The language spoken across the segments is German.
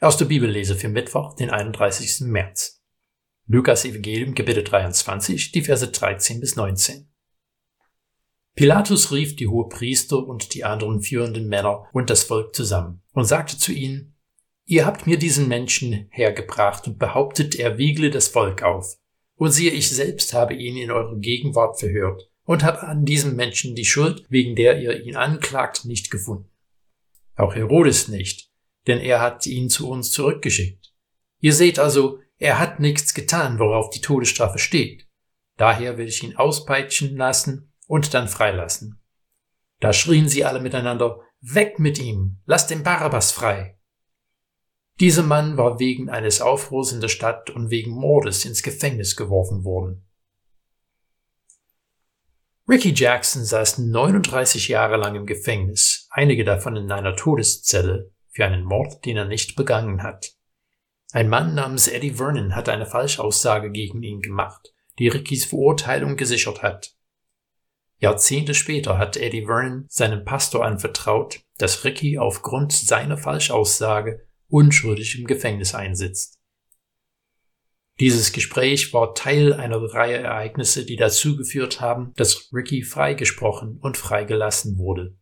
Der Bibellese für Mittwoch, den 31. März. Lukas Evangelium, Kapitel 23, die Verse 13 bis 19. Pilatus rief die Hohepriester und die anderen führenden Männer und das Volk zusammen und sagte zu ihnen, Ihr habt mir diesen Menschen hergebracht und behauptet, er wiegle das Volk auf. Und siehe, ich selbst habe ihn in eurer Gegenwart verhört und habe an diesem Menschen die Schuld, wegen der ihr ihn anklagt, nicht gefunden. Auch Herodes nicht, denn er hat ihn zu uns zurückgeschickt. Ihr seht also, er hat nichts getan, worauf die Todesstrafe steht. Daher will ich ihn auspeitschen lassen und dann freilassen. Da schrien sie alle miteinander, Weg mit ihm, lasst den Barabbas frei. Dieser Mann war wegen eines Aufruhrs in der Stadt und wegen Mordes ins Gefängnis geworfen worden. Ricky Jackson saß 39 Jahre lang im Gefängnis, einige davon in einer Todeszelle, für einen Mord, den er nicht begangen hat. Ein Mann namens Eddie Vernon hat eine Falschaussage gegen ihn gemacht, die Rickys Verurteilung gesichert hat. Jahrzehnte später hat Eddie Vernon seinem Pastor anvertraut, dass Ricky aufgrund seiner Falschaussage unschuldig im Gefängnis einsitzt. Dieses Gespräch war Teil einer Reihe Ereignisse, die dazu geführt haben, dass Ricky freigesprochen und freigelassen wurde.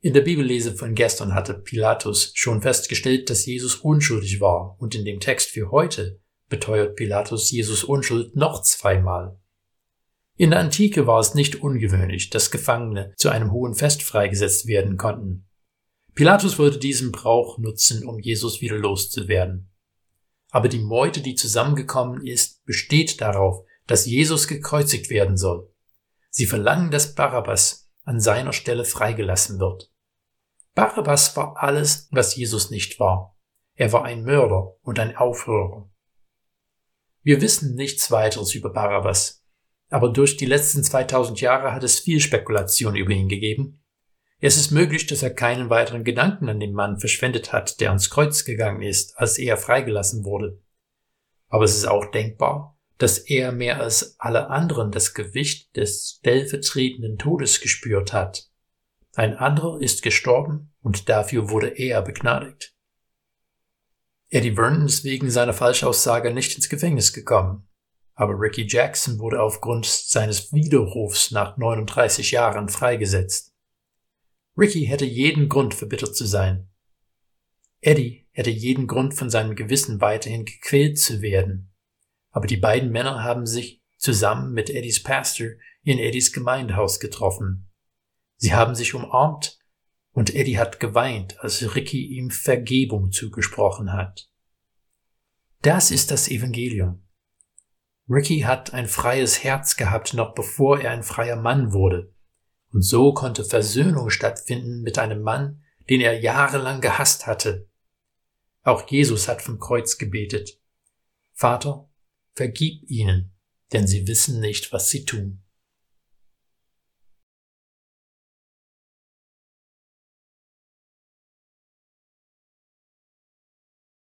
In der Bibellese von gestern hatte Pilatus schon festgestellt, dass Jesus unschuldig war, und in dem Text für heute beteuert Pilatus Jesus Unschuld noch zweimal. In der Antike war es nicht ungewöhnlich, dass Gefangene zu einem hohen Fest freigesetzt werden konnten. Pilatus wollte diesen Brauch nutzen, um Jesus wieder loszuwerden. Aber die Meute, die zusammengekommen ist, besteht darauf, dass Jesus gekreuzigt werden soll. Sie verlangen, dass Barabbas an seiner Stelle freigelassen wird. Barabbas war alles, was Jesus nicht war. Er war ein Mörder und ein Aufrührer. Wir wissen nichts weiteres über Barabbas, aber durch die letzten 2000 Jahre hat es viel Spekulation über ihn gegeben. Es ist möglich, dass er keinen weiteren Gedanken an den Mann verschwendet hat, der ans Kreuz gegangen ist, als er freigelassen wurde. Aber es ist auch denkbar, dass er mehr als alle anderen das Gewicht des stellvertretenden Todes gespürt hat. Ein anderer ist gestorben und dafür wurde er begnadigt. Eddie Vernon ist wegen seiner Falschaussage nicht ins Gefängnis gekommen, aber Ricky Jackson wurde aufgrund seines Widerrufs nach 39 Jahren freigesetzt. Ricky hätte jeden Grund verbittert zu sein. Eddie hätte jeden Grund von seinem Gewissen weiterhin gequält zu werden aber die beiden Männer haben sich zusammen mit Eddies Pastor in Eddies Gemeindehaus getroffen. Sie haben sich umarmt und Eddie hat geweint, als Ricky ihm Vergebung zugesprochen hat. Das ist das Evangelium. Ricky hat ein freies Herz gehabt, noch bevor er ein freier Mann wurde. Und so konnte Versöhnung stattfinden mit einem Mann, den er jahrelang gehasst hatte. Auch Jesus hat vom Kreuz gebetet. Vater, Vergib ihnen, denn sie wissen nicht, was sie tun.